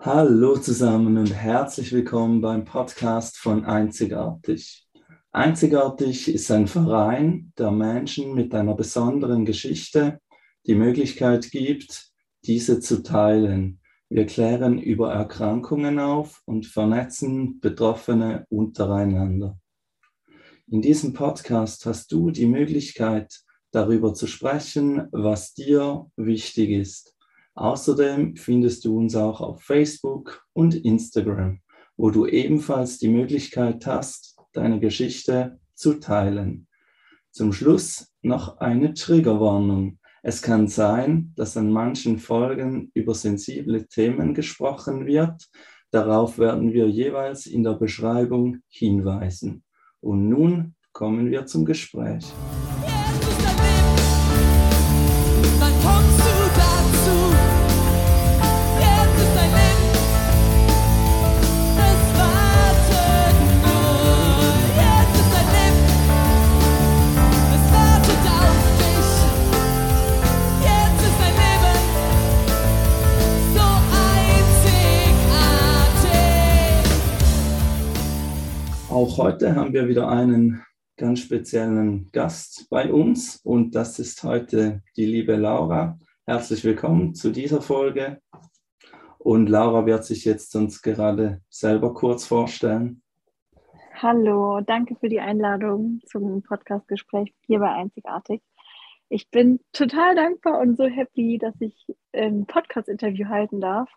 Hallo zusammen und herzlich willkommen beim Podcast von Einzigartig. Einzigartig ist ein Verein, der Menschen mit einer besonderen Geschichte die Möglichkeit gibt, diese zu teilen. Wir klären über Erkrankungen auf und vernetzen Betroffene untereinander. In diesem Podcast hast du die Möglichkeit, darüber zu sprechen, was dir wichtig ist. Außerdem findest du uns auch auf Facebook und Instagram, wo du ebenfalls die Möglichkeit hast, deine Geschichte zu teilen. Zum Schluss noch eine Triggerwarnung. Es kann sein, dass an manchen Folgen über sensible Themen gesprochen wird. Darauf werden wir jeweils in der Beschreibung hinweisen. Und nun kommen wir zum Gespräch. Auch heute haben wir wieder einen ganz speziellen Gast bei uns und das ist heute die liebe Laura. Herzlich willkommen zu dieser Folge. Und Laura wird sich jetzt uns gerade selber kurz vorstellen. Hallo, danke für die Einladung zum Podcastgespräch hier bei Einzigartig. Ich bin total dankbar und so happy, dass ich ein Podcast-Interview halten darf,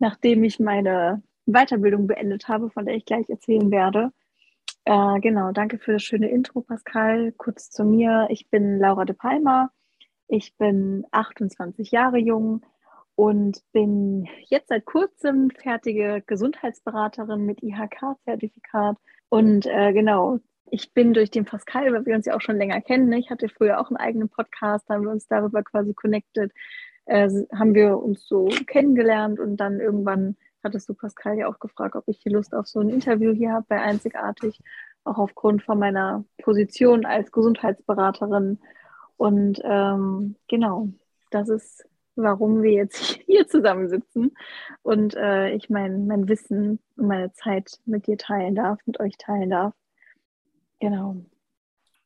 nachdem ich meine Weiterbildung beendet habe, von der ich gleich erzählen werde. Äh, genau, danke für das schöne Intro, Pascal. Kurz zu mir. Ich bin Laura de Palma. Ich bin 28 Jahre jung und bin jetzt seit kurzem fertige Gesundheitsberaterin mit IHK-Zertifikat. Und äh, genau, ich bin durch den Pascal, weil wir uns ja auch schon länger kennen. Ne? Ich hatte früher auch einen eigenen Podcast, haben wir uns darüber quasi connected, äh, haben wir uns so kennengelernt und dann irgendwann hattest du Pascal ja auch gefragt, ob ich hier Lust auf so ein Interview hier habe bei Einzigartig, auch aufgrund von meiner Position als Gesundheitsberaterin. Und ähm, genau, das ist, warum wir jetzt hier zusammensitzen und äh, ich mein, mein Wissen und meine Zeit mit dir teilen darf, mit euch teilen darf. Genau.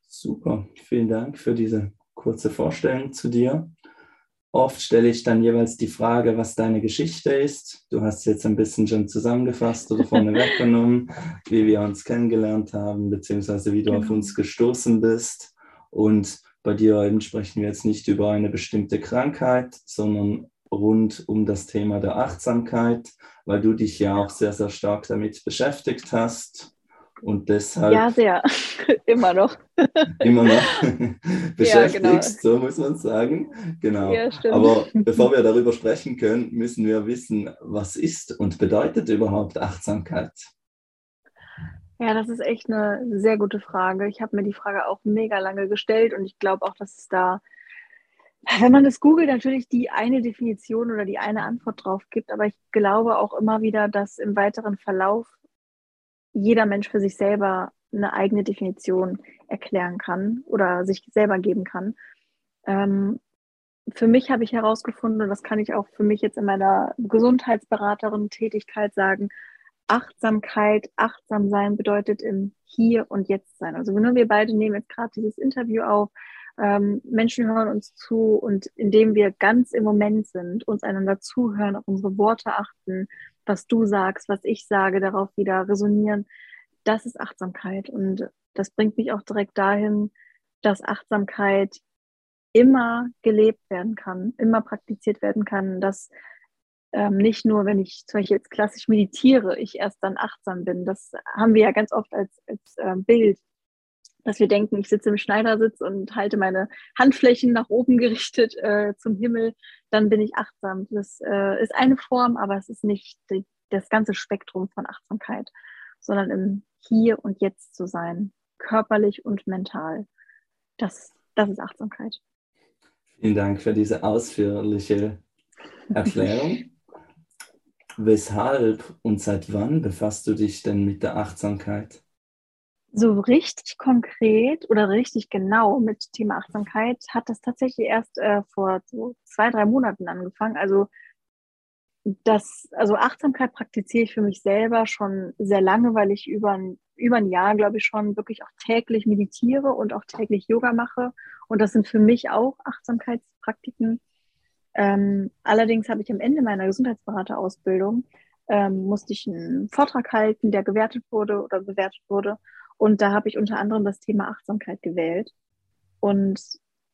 Super, vielen Dank für diese kurze Vorstellung zu dir. Oft stelle ich dann jeweils die Frage, was deine Geschichte ist. Du hast jetzt ein bisschen schon zusammengefasst oder vorne weggenommen, wie wir uns kennengelernt haben, beziehungsweise wie du genau. auf uns gestoßen bist. Und bei dir eben sprechen wir jetzt nicht über eine bestimmte Krankheit, sondern rund um das Thema der Achtsamkeit, weil du dich ja auch sehr, sehr stark damit beschäftigt hast und deshalb. Ja, sehr. immer noch. immer noch beschäftigst, ja, genau. so muss man sagen. Genau. Ja, Aber bevor wir darüber sprechen können, müssen wir wissen, was ist und bedeutet überhaupt Achtsamkeit? Ja, das ist echt eine sehr gute Frage. Ich habe mir die Frage auch mega lange gestellt und ich glaube auch, dass es da, wenn man das googelt, natürlich die eine Definition oder die eine Antwort drauf gibt. Aber ich glaube auch immer wieder, dass im weiteren Verlauf jeder Mensch für sich selber eine eigene Definition erklären kann oder sich selber geben kann. Ähm, für mich habe ich herausgefunden, und das kann ich auch für mich jetzt in meiner Gesundheitsberaterin-Tätigkeit sagen, Achtsamkeit, achtsam sein bedeutet im Hier und Jetzt sein. Also nur wir beide nehmen jetzt gerade dieses Interview auf, ähm, Menschen hören uns zu und indem wir ganz im Moment sind, uns einander zuhören, auf unsere Worte achten, was du sagst, was ich sage, darauf wieder resonieren. Das ist Achtsamkeit. Und das bringt mich auch direkt dahin, dass Achtsamkeit immer gelebt werden kann, immer praktiziert werden kann, dass ähm, nicht nur, wenn ich zum Beispiel jetzt klassisch meditiere, ich erst dann achtsam bin. Das haben wir ja ganz oft als, als äh, Bild, dass wir denken, ich sitze im Schneidersitz und halte meine Handflächen nach oben gerichtet äh, zum Himmel, dann bin ich achtsam. Das äh, ist eine Form, aber es ist nicht die, das ganze Spektrum von Achtsamkeit, sondern im Hier und Jetzt zu sein, körperlich und mental. Das, das ist Achtsamkeit. Vielen Dank für diese ausführliche Erklärung. Weshalb und seit wann befasst du dich denn mit der Achtsamkeit? So richtig konkret oder richtig genau mit Thema Achtsamkeit hat das tatsächlich erst äh, vor so zwei, drei Monaten angefangen. Also das, also Achtsamkeit praktiziere ich für mich selber schon sehr lange, weil ich über ein, über ein Jahr, glaube ich, schon wirklich auch täglich meditiere und auch täglich Yoga mache. Und das sind für mich auch Achtsamkeitspraktiken. Ähm, allerdings habe ich am Ende meiner Gesundheitsberaterausbildung ähm, musste ich einen Vortrag halten, der gewertet wurde oder bewertet wurde. Und da habe ich unter anderem das Thema Achtsamkeit gewählt. Und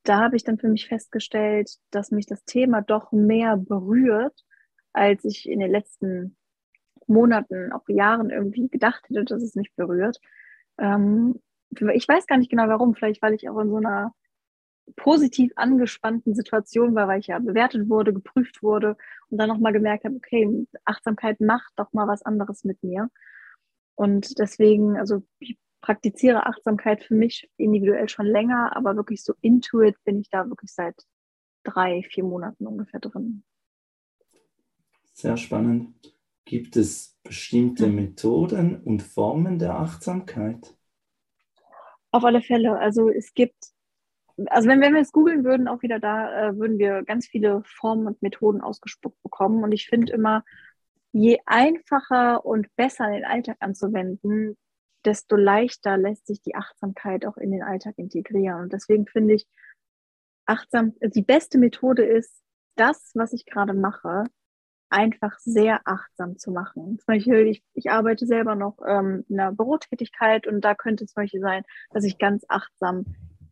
da habe ich dann für mich festgestellt, dass mich das Thema doch mehr berührt als ich in den letzten Monaten, auch Jahren irgendwie gedacht hätte, dass es mich berührt. Ähm, ich weiß gar nicht genau warum, vielleicht weil ich auch in so einer positiv angespannten Situation war, weil ich ja bewertet wurde, geprüft wurde und dann nochmal gemerkt habe, okay, Achtsamkeit macht doch mal was anderes mit mir. Und deswegen, also ich praktiziere Achtsamkeit für mich individuell schon länger, aber wirklich so intuit bin ich da wirklich seit drei, vier Monaten ungefähr drin. Sehr spannend. Gibt es bestimmte Methoden und Formen der Achtsamkeit? Auf alle Fälle. Also es gibt, also wenn, wenn wir es googeln würden, auch wieder da, äh, würden wir ganz viele Formen und Methoden ausgespuckt bekommen. Und ich finde immer, je einfacher und besser den Alltag anzuwenden, desto leichter lässt sich die Achtsamkeit auch in den Alltag integrieren. Und deswegen finde ich, achtsam, die beste Methode ist, das, was ich gerade mache, einfach sehr achtsam zu machen. Zum Beispiel, ich, ich arbeite selber noch ähm, in einer Bürotätigkeit und da könnte es zum Beispiel sein, dass ich ganz achtsam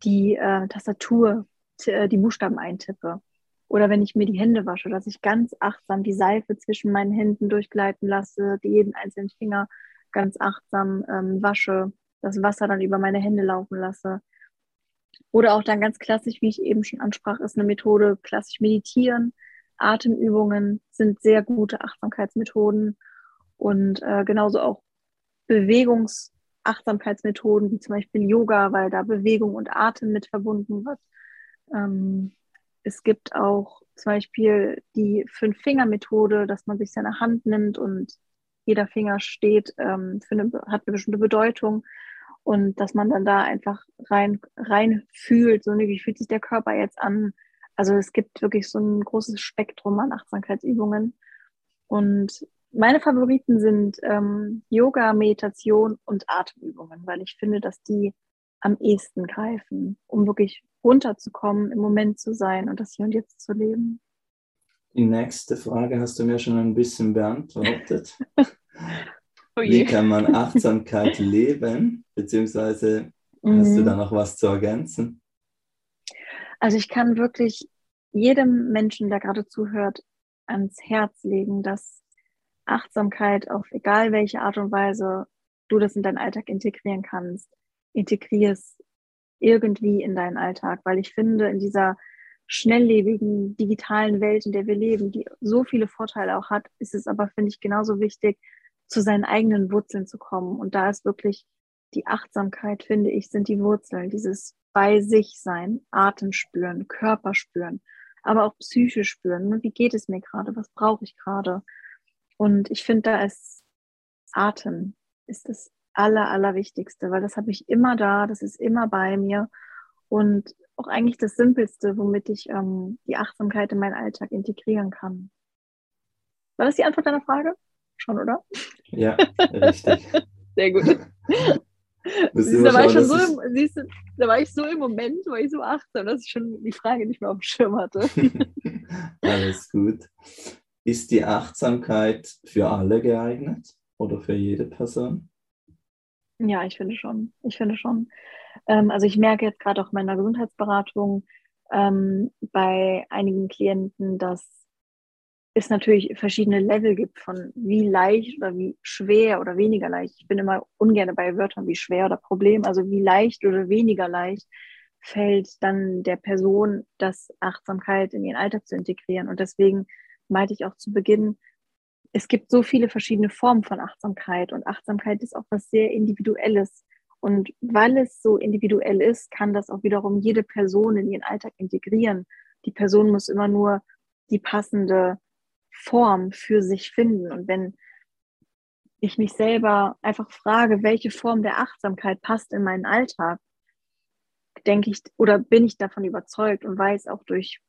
die äh, Tastatur, äh, die Buchstaben eintippe. Oder wenn ich mir die Hände wasche, dass ich ganz achtsam die Seife zwischen meinen Händen durchgleiten lasse, jeden einzelnen Finger ganz achtsam ähm, wasche, das Wasser dann über meine Hände laufen lasse. Oder auch dann ganz klassisch, wie ich eben schon ansprach, ist eine Methode klassisch meditieren Atemübungen sind sehr gute Achtsamkeitsmethoden und äh, genauso auch Bewegungsachtsamkeitsmethoden, wie zum Beispiel Yoga, weil da Bewegung und Atem mit verbunden wird. Ähm, es gibt auch zum Beispiel die Fünf-Finger-Methode, dass man sich seine Hand nimmt und jeder Finger steht, ähm, für eine, hat eine bestimmte Bedeutung und dass man dann da einfach rein, rein fühlt, so wie fühlt sich der Körper jetzt an, also es gibt wirklich so ein großes Spektrum an Achtsamkeitsübungen. Und meine Favoriten sind ähm, Yoga, Meditation und Atemübungen, weil ich finde, dass die am ehesten greifen, um wirklich runterzukommen, im Moment zu sein und das Hier und Jetzt zu leben. Die nächste Frage hast du mir schon ein bisschen beantwortet. oh Wie kann man Achtsamkeit leben? Beziehungsweise hast du mhm. da noch was zu ergänzen? Also ich kann wirklich jedem Menschen, der gerade zuhört, ans Herz legen, dass Achtsamkeit auf egal welche Art und Weise du das in deinen Alltag integrieren kannst, integrierst irgendwie in deinen Alltag, weil ich finde, in dieser schnelllebigen digitalen Welt, in der wir leben, die so viele Vorteile auch hat, ist es aber, finde ich, genauso wichtig, zu seinen eigenen Wurzeln zu kommen. Und da ist wirklich die Achtsamkeit, finde ich, sind die Wurzeln, dieses bei sich sein, Atem spüren, Körper spüren, aber auch Psyche spüren. Wie geht es mir gerade? Was brauche ich gerade? Und ich finde, da ist Atem ist das aller, allerwichtigste, weil das habe ich immer da, das ist immer bei mir und auch eigentlich das Simpelste, womit ich ähm, die Achtsamkeit in meinen Alltag integrieren kann. War das die Antwort deiner Frage? Schon, oder? Ja, richtig. Sehr gut. Siehst, da, war ich schon so im, siehst da war ich so im Moment, war ich so achtsam, dass ich schon die Frage nicht mehr auf dem Schirm hatte. Alles gut. Ist die Achtsamkeit für alle geeignet oder für jede Person? Ja, ich finde schon. Ich finde schon. Ähm, also ich merke jetzt gerade auch in meiner Gesundheitsberatung ähm, bei einigen Klienten, dass es natürlich verschiedene Level gibt von wie leicht oder wie schwer oder weniger leicht. Ich bin immer ungern bei Wörtern wie schwer oder Problem, also wie leicht oder weniger leicht fällt dann der Person das Achtsamkeit in ihren Alltag zu integrieren. Und deswegen meinte ich auch zu Beginn, es gibt so viele verschiedene Formen von Achtsamkeit und Achtsamkeit ist auch was sehr Individuelles. Und weil es so individuell ist, kann das auch wiederum jede Person in ihren Alltag integrieren. Die Person muss immer nur die passende Form für sich finden. Und wenn ich mich selber einfach frage, welche Form der Achtsamkeit passt in meinen Alltag, denke ich oder bin ich davon überzeugt und weiß auch durch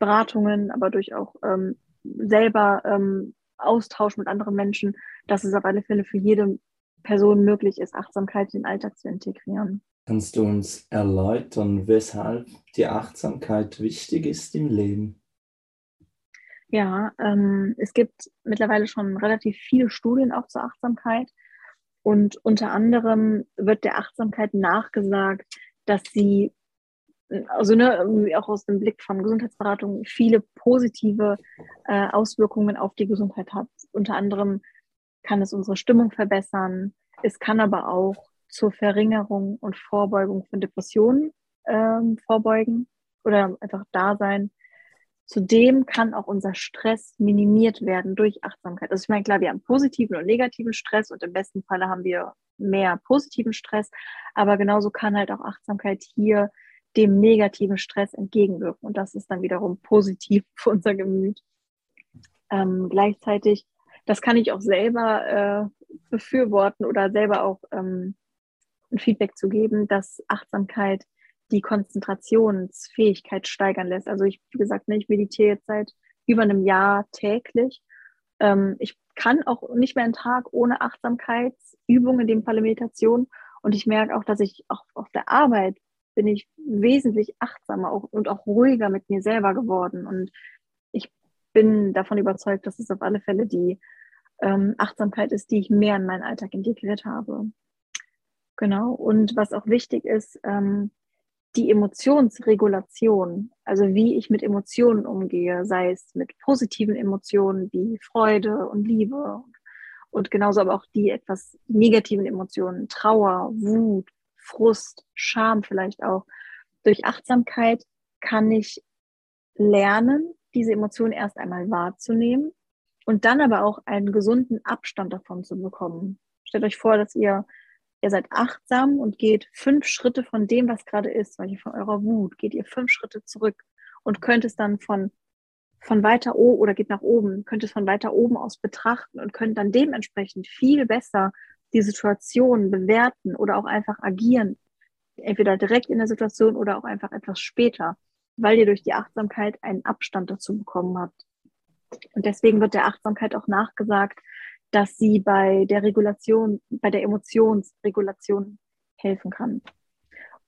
Beratungen, aber durch auch ähm, selber ähm, Austausch mit anderen Menschen, dass es auf alle Fälle für jede Person möglich ist, Achtsamkeit in den Alltag zu integrieren. Kannst du uns erläutern, weshalb die Achtsamkeit wichtig ist im Leben? Ja, ähm, es gibt mittlerweile schon relativ viele Studien auch zur Achtsamkeit. Und unter anderem wird der Achtsamkeit nachgesagt, dass sie, also ne, auch aus dem Blick von Gesundheitsberatung, viele positive äh, Auswirkungen auf die Gesundheit hat. Unter anderem kann es unsere Stimmung verbessern. Es kann aber auch zur Verringerung und Vorbeugung von Depressionen ähm, vorbeugen oder einfach da sein. Zudem kann auch unser Stress minimiert werden durch Achtsamkeit. Also ich meine, klar, wir haben positiven und negativen Stress und im besten Falle haben wir mehr positiven Stress, aber genauso kann halt auch Achtsamkeit hier dem negativen Stress entgegenwirken und das ist dann wiederum positiv für unser Gemüt. Ähm, gleichzeitig, das kann ich auch selber äh, befürworten oder selber auch ähm, ein Feedback zu geben, dass Achtsamkeit die Konzentrationsfähigkeit steigern lässt. Also ich, wie gesagt, ne, ich meditiere jetzt seit über einem Jahr täglich. Ähm, ich kann auch nicht mehr einen Tag ohne Achtsamkeitsübung, in dem Falle Meditation. Und ich merke auch, dass ich auch auf der Arbeit bin ich wesentlich achtsamer und auch ruhiger mit mir selber geworden. Und ich bin davon überzeugt, dass es auf alle Fälle die ähm, Achtsamkeit ist, die ich mehr in meinen Alltag integriert habe. Genau. Und was auch wichtig ist, ähm, die Emotionsregulation, also wie ich mit Emotionen umgehe, sei es mit positiven Emotionen wie Freude und Liebe und genauso aber auch die etwas negativen Emotionen, Trauer, Wut, Frust, Scham vielleicht auch. Durch Achtsamkeit kann ich lernen, diese Emotionen erst einmal wahrzunehmen und dann aber auch einen gesunden Abstand davon zu bekommen. Stellt euch vor, dass ihr ihr seid achtsam und geht fünf Schritte von dem, was gerade ist, weil ihr von eurer Wut, geht ihr fünf Schritte zurück und könnt es dann von, von weiter oben oder geht nach oben, könnt es von weiter oben aus betrachten und könnt dann dementsprechend viel besser die Situation bewerten oder auch einfach agieren. Entweder direkt in der Situation oder auch einfach etwas später, weil ihr durch die Achtsamkeit einen Abstand dazu bekommen habt. Und deswegen wird der Achtsamkeit auch nachgesagt, dass sie bei der Regulation, bei der Emotionsregulation helfen kann.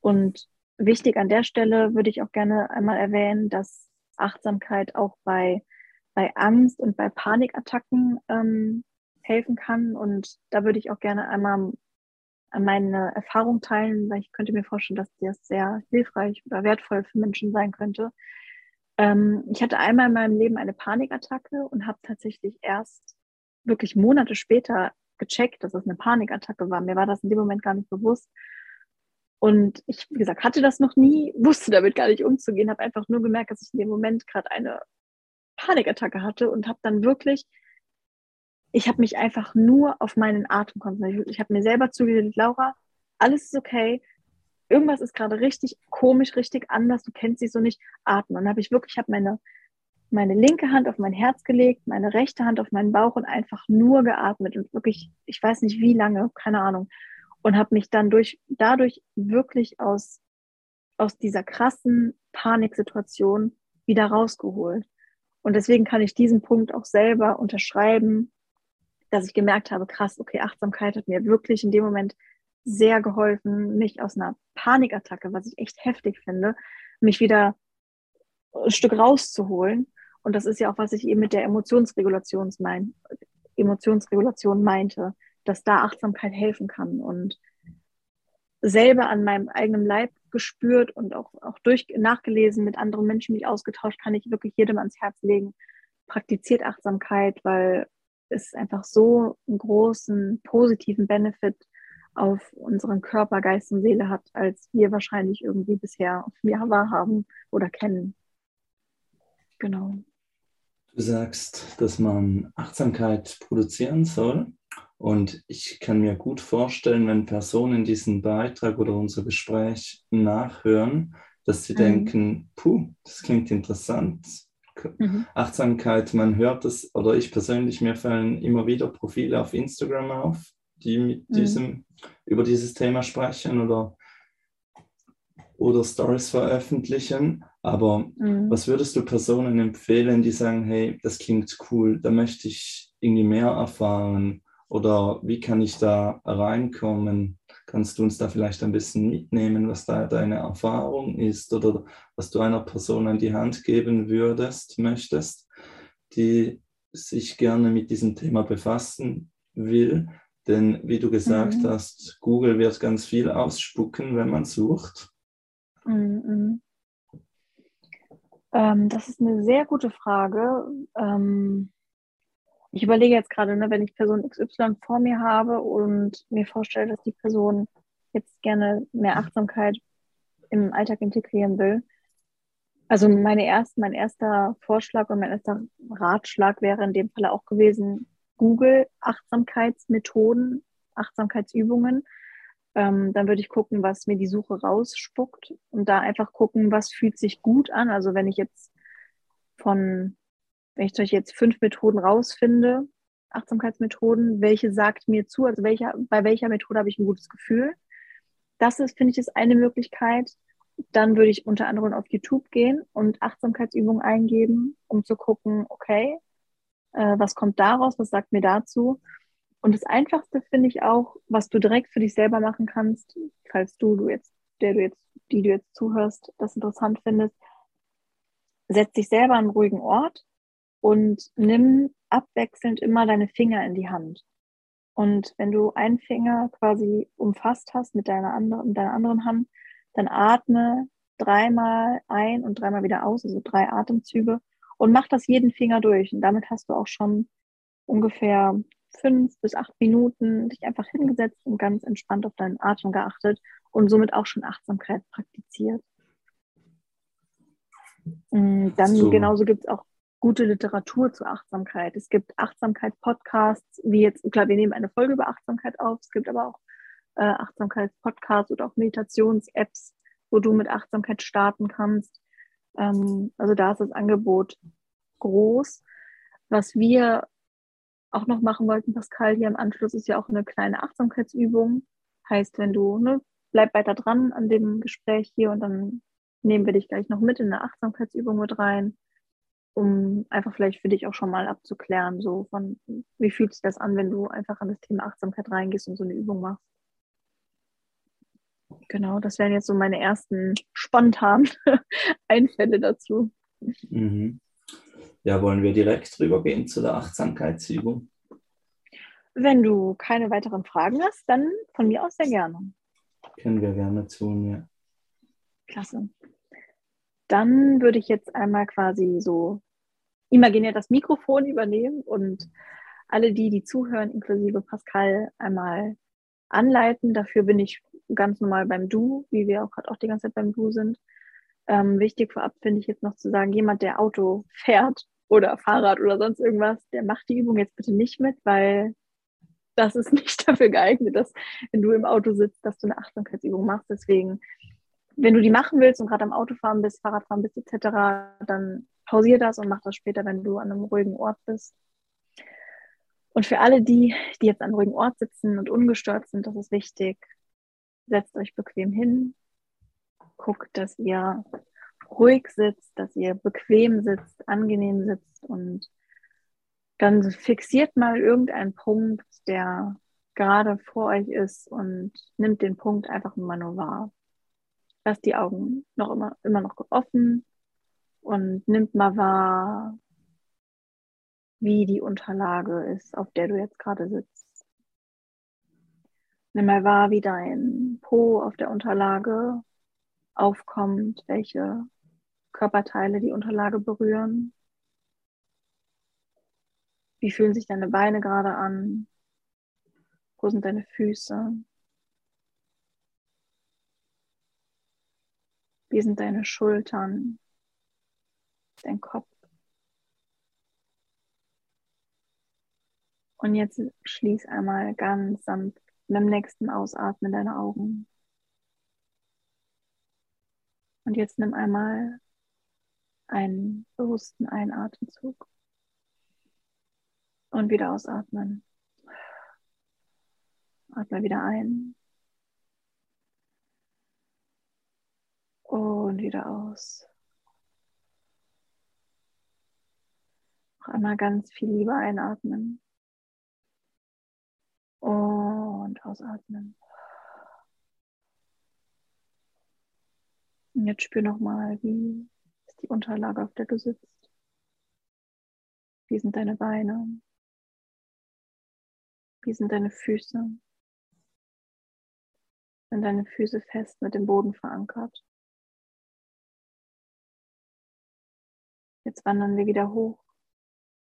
Und wichtig an der Stelle würde ich auch gerne einmal erwähnen, dass Achtsamkeit auch bei, bei Angst und bei Panikattacken ähm, helfen kann. Und da würde ich auch gerne einmal meine Erfahrung teilen, weil ich könnte mir vorstellen, dass das sehr hilfreich oder wertvoll für Menschen sein könnte. Ähm, ich hatte einmal in meinem Leben eine Panikattacke und habe tatsächlich erst wirklich Monate später gecheckt, dass es eine Panikattacke war. Mir war das in dem Moment gar nicht bewusst. Und ich, wie gesagt, hatte das noch nie, wusste damit gar nicht umzugehen, habe einfach nur gemerkt, dass ich in dem Moment gerade eine Panikattacke hatte und habe dann wirklich, ich habe mich einfach nur auf meinen Atem konzentriert. Ich habe mir selber zugeredet, Laura, alles ist okay, irgendwas ist gerade richtig komisch, richtig anders, du kennst sie so nicht, atmen. Und dann habe ich wirklich, ich habe meine meine linke Hand auf mein Herz gelegt, meine rechte Hand auf meinen Bauch und einfach nur geatmet und wirklich, ich weiß nicht wie lange, keine Ahnung, und habe mich dann durch, dadurch wirklich aus, aus dieser krassen Paniksituation wieder rausgeholt. Und deswegen kann ich diesen Punkt auch selber unterschreiben, dass ich gemerkt habe, krass, okay, Achtsamkeit hat mir wirklich in dem Moment sehr geholfen, mich aus einer Panikattacke, was ich echt heftig finde, mich wieder Stück rauszuholen und das ist ja auch, was ich eben mit der Emotionsregulation, mein, Emotionsregulation meinte, dass da Achtsamkeit helfen kann und selber an meinem eigenen Leib gespürt und auch, auch durch, nachgelesen, mit anderen Menschen mich ausgetauscht, kann ich wirklich jedem ans Herz legen. Praktiziert Achtsamkeit, weil es einfach so einen großen positiven Benefit auf unseren Körper, Geist und Seele hat, als wir wahrscheinlich irgendwie bisher ja, wahrhaben oder kennen. Genau. Du sagst, dass man Achtsamkeit produzieren soll. Und ich kann mir gut vorstellen, wenn Personen diesen Beitrag oder unser Gespräch nachhören, dass sie mhm. denken, puh, das klingt interessant. Mhm. Achtsamkeit, man hört es, oder ich persönlich, mir fallen immer wieder Profile auf Instagram auf, die mit mhm. diesem, über dieses Thema sprechen oder, oder Stories veröffentlichen. Aber mhm. was würdest du Personen empfehlen, die sagen, hey, das klingt cool, da möchte ich irgendwie mehr erfahren oder wie kann ich da reinkommen? Kannst du uns da vielleicht ein bisschen mitnehmen, was da deine Erfahrung ist oder was du einer Person an die Hand geben würdest, möchtest, die sich gerne mit diesem Thema befassen will? Denn wie du gesagt mhm. hast, Google wird ganz viel ausspucken, wenn man sucht. Mhm. Ähm, das ist eine sehr gute Frage. Ähm, ich überlege jetzt gerade, ne, wenn ich Person XY vor mir habe und mir vorstelle, dass die Person jetzt gerne mehr Achtsamkeit im Alltag integrieren will. Also meine erst, mein erster Vorschlag und mein erster Ratschlag wäre in dem Falle auch gewesen, Google Achtsamkeitsmethoden, Achtsamkeitsübungen. Ähm, dann würde ich gucken, was mir die Suche rausspuckt und da einfach gucken, was fühlt sich gut an. Also wenn ich jetzt von, wenn ich jetzt fünf Methoden rausfinde, Achtsamkeitsmethoden, welche sagt mir zu, also welcher, bei welcher Methode habe ich ein gutes Gefühl. Das ist, finde ich, ist eine Möglichkeit. Dann würde ich unter anderem auf YouTube gehen und Achtsamkeitsübungen eingeben, um zu gucken, okay, äh, was kommt daraus, was sagt mir dazu. Und das Einfachste finde ich auch, was du direkt für dich selber machen kannst, falls du, du jetzt, der du jetzt, die du jetzt zuhörst, das interessant findest, setz dich selber an einen ruhigen Ort und nimm abwechselnd immer deine Finger in die Hand. Und wenn du einen Finger quasi umfasst hast mit deiner anderen, mit deiner anderen Hand, dann atme dreimal ein und dreimal wieder aus, also drei Atemzüge und mach das jeden Finger durch. Und damit hast du auch schon ungefähr fünf bis acht Minuten dich einfach hingesetzt und ganz entspannt auf deinen Atem geachtet und somit auch schon Achtsamkeit praktiziert. Mm, dann so. genauso gibt es auch gute Literatur zur Achtsamkeit. Es gibt Achtsamkeit-Podcasts, wie jetzt, klar, wir nehmen eine Folge über Achtsamkeit auf. Es gibt aber auch äh, Achtsamkeits-Podcasts oder auch Meditations-Apps, wo du mit Achtsamkeit starten kannst. Ähm, also da ist das Angebot groß. Was wir auch noch machen wollten, Pascal, hier im Anschluss ist ja auch eine kleine Achtsamkeitsübung. Heißt, wenn du, ne, bleib weiter dran an dem Gespräch hier und dann nehmen wir dich gleich noch mit in eine Achtsamkeitsübung mit rein, um einfach vielleicht für dich auch schon mal abzuklären, so von wie fühlt sich das an, wenn du einfach an das Thema Achtsamkeit reingehst und so eine Übung machst. Genau, das wären jetzt so meine ersten spontanen Einfälle dazu. Mhm. Ja, wollen wir direkt rübergehen zu der Achtsamkeitsübung? Wenn du keine weiteren Fragen hast, dann von mir aus sehr gerne. Können wir gerne tun, ja. Klasse. Dann würde ich jetzt einmal quasi so imaginär das Mikrofon übernehmen und alle die, die zuhören, inklusive Pascal, einmal anleiten. Dafür bin ich ganz normal beim Du, wie wir auch gerade auch die ganze Zeit beim Du sind. Ähm, wichtig vorab finde ich jetzt noch zu sagen, jemand, der Auto fährt oder Fahrrad oder sonst irgendwas, der macht die Übung jetzt bitte nicht mit, weil das ist nicht dafür geeignet, dass wenn du im Auto sitzt, dass du eine Achtsamkeitsübung machst. Deswegen, wenn du die machen willst und gerade am Autofahren bist, Fahrradfahren bist etc., dann pausier das und mach das später, wenn du an einem ruhigen Ort bist. Und für alle die, die jetzt an einem ruhigen Ort sitzen und ungestört sind, das ist wichtig, setzt euch bequem hin, guckt, dass ihr ruhig sitzt, dass ihr bequem sitzt, angenehm sitzt und dann fixiert mal irgendeinen Punkt, der gerade vor euch ist und nimmt den Punkt einfach mal nur wahr. Lasst die Augen noch immer, immer noch offen und nimmt mal wahr, wie die Unterlage ist, auf der du jetzt gerade sitzt. Nimm mal wahr, wie dein Po auf der Unterlage aufkommt, welche Körperteile die Unterlage berühren. Wie fühlen sich deine Beine gerade an? Wo sind deine Füße? Wie sind deine Schultern? Dein Kopf? Und jetzt schließ einmal ganz sanft beim nächsten Ausatmen deine Augen. Und jetzt nimm einmal einen bewussten Einatemzug und wieder ausatmen. Atme wieder ein und wieder aus. Noch einmal ganz viel Liebe einatmen und ausatmen. Und jetzt spür nochmal, wie ist die Unterlage, auf der du sitzt. Wie sind deine Beine? Wie sind deine Füße? Sind deine Füße fest mit dem Boden verankert? Jetzt wandern wir wieder hoch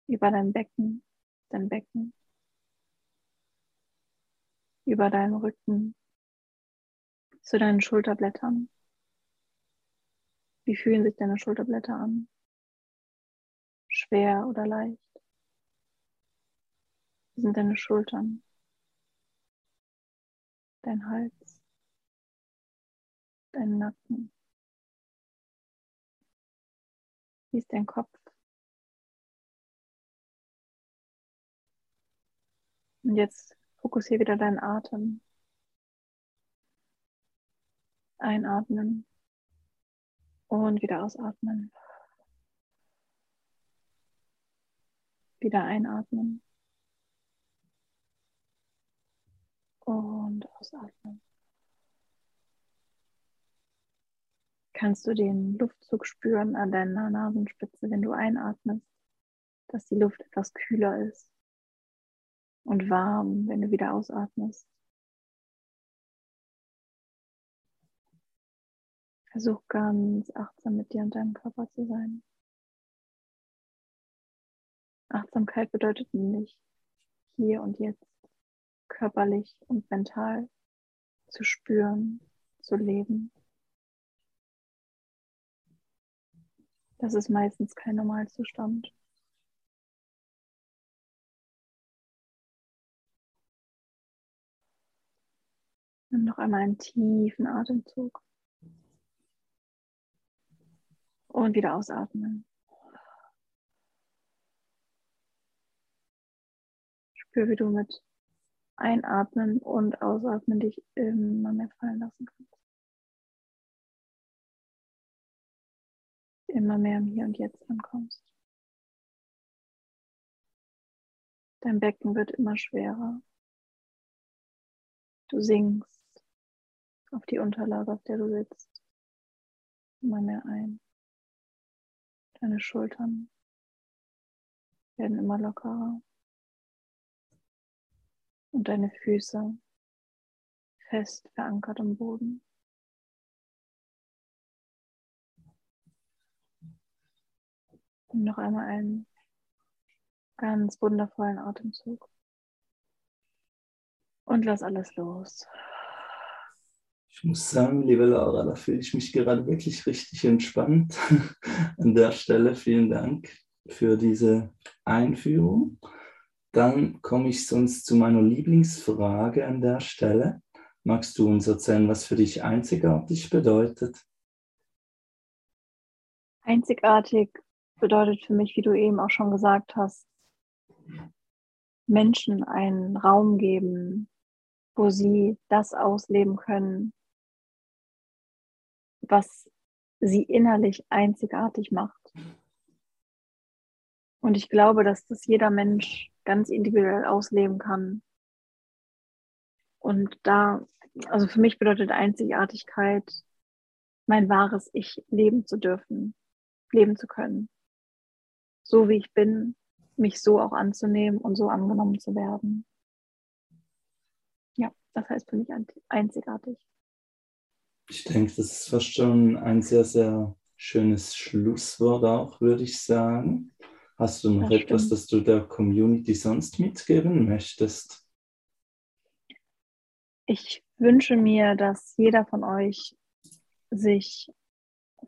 über dein Becken, dein Becken, über deinen Rücken, zu deinen Schulterblättern. Wie fühlen sich deine Schulterblätter an? Schwer oder leicht? Wie sind deine Schultern? Dein Hals? Dein Nacken? Wie ist dein Kopf? Und jetzt fokussiere wieder deinen Atem. Einatmen und wieder ausatmen. Wieder einatmen und ausatmen. Kannst du den Luftzug spüren an deiner Nasenspitze, wenn du einatmest, dass die Luft etwas kühler ist und warm, wenn du wieder ausatmest. Versuch ganz achtsam mit dir und deinem Körper zu sein. Achtsamkeit bedeutet nämlich hier und jetzt körperlich und mental zu spüren, zu leben. Das ist meistens kein Normalzustand. Nimm noch einmal einen tiefen Atemzug. Und wieder ausatmen. Spür, wie du mit Einatmen und Ausatmen dich immer mehr fallen lassen kannst. Immer mehr im Hier und Jetzt ankommst. Dein Becken wird immer schwerer. Du sinkst auf die Unterlage, auf der du sitzt. Immer mehr ein. Deine Schultern werden immer lockerer. Und deine Füße fest verankert im Boden. Und noch einmal einen ganz wundervollen Atemzug. Und lass alles los. Ich muss sagen, liebe Laura, da fühle ich mich gerade wirklich richtig entspannt. An der Stelle vielen Dank für diese Einführung. Dann komme ich sonst zu meiner Lieblingsfrage an der Stelle. Magst du uns erzählen, was für dich einzigartig bedeutet? Einzigartig bedeutet für mich, wie du eben auch schon gesagt hast, Menschen einen Raum geben, wo sie das ausleben können, was sie innerlich einzigartig macht. Und ich glaube, dass das jeder Mensch ganz individuell ausleben kann. Und da, also für mich bedeutet Einzigartigkeit, mein wahres Ich leben zu dürfen, leben zu können. So wie ich bin, mich so auch anzunehmen und so angenommen zu werden. Ja, das heißt für mich einzigartig. Ich denke, das ist fast schon ein sehr, sehr schönes Schlusswort auch, würde ich sagen. Hast du noch das etwas, stimmt. das du der Community sonst mitgeben möchtest? Ich wünsche mir, dass jeder von euch sich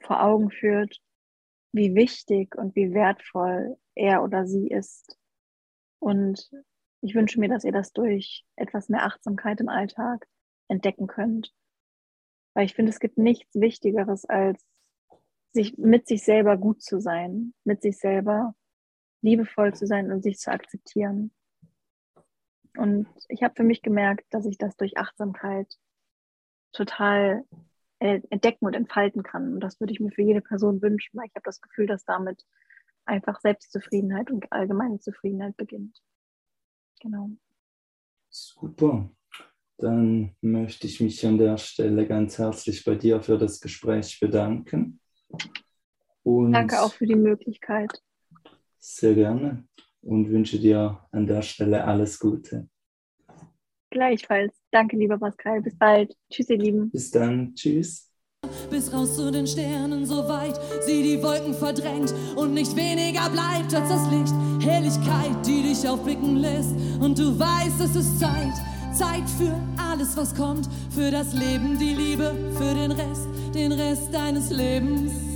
vor Augen führt, wie wichtig und wie wertvoll er oder sie ist. Und ich wünsche mir, dass ihr das durch etwas mehr Achtsamkeit im Alltag entdecken könnt weil ich finde, es gibt nichts Wichtigeres, als sich mit sich selber gut zu sein, mit sich selber liebevoll zu sein und sich zu akzeptieren. Und ich habe für mich gemerkt, dass ich das durch Achtsamkeit total entdecken und entfalten kann. Und das würde ich mir für jede Person wünschen, weil ich habe das Gefühl, dass damit einfach Selbstzufriedenheit und allgemeine Zufriedenheit beginnt. Genau. Super. Dann möchte ich mich an der Stelle ganz herzlich bei dir für das Gespräch bedanken. Und Danke auch für die Möglichkeit. Sehr gerne und wünsche dir an der Stelle alles Gute. Gleichfalls. Danke, lieber Pascal. Bis bald. Tschüss, ihr Lieben. Bis dann. Tschüss. Bis raus zu den Sternen, so weit sie die Wolken verdrängt und nicht weniger bleibt als das Licht. Helligkeit, die dich aufblicken lässt und du weißt, es ist Zeit. Zeit für alles, was kommt, für das Leben, die Liebe, für den Rest, den Rest deines Lebens.